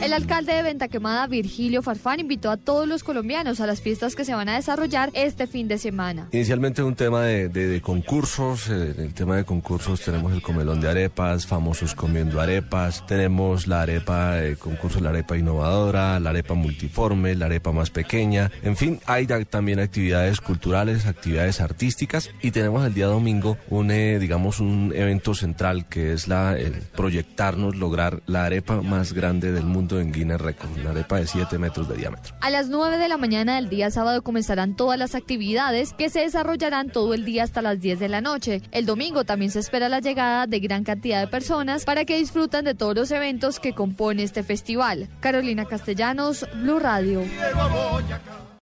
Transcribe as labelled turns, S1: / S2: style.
S1: El alcalde de Venta Quemada, Virgilio Farfán, invitó a todos los colombianos a las fiestas que se van a desarrollar este fin de semana.
S2: Inicialmente un tema de, concursos, eh, en el tema de concursos tenemos el comelón de arepas, famosos comiendo arepas, tenemos la arepa, el concurso de la arepa innovadora, la arepa multiforme, la arepa más pequeña, en fin, hay también actividades culturales, actividades artísticas y tenemos el día domingo un, eh, digamos, un evento central que es la, proyectarnos lograr la arepa más grande del mundo en Guinness Record, una arepa de 7 metros de diámetro.
S1: A las 9 de la mañana del día sábado comenzarán todas las actividades que se desarrollarán todo el día hasta las 10 de la noche. El domingo también se espera la llegada de gran cantidad de personas para que disfrutan de todos los eventos que compone este festival. Carolina Castellanos, Blue Radio.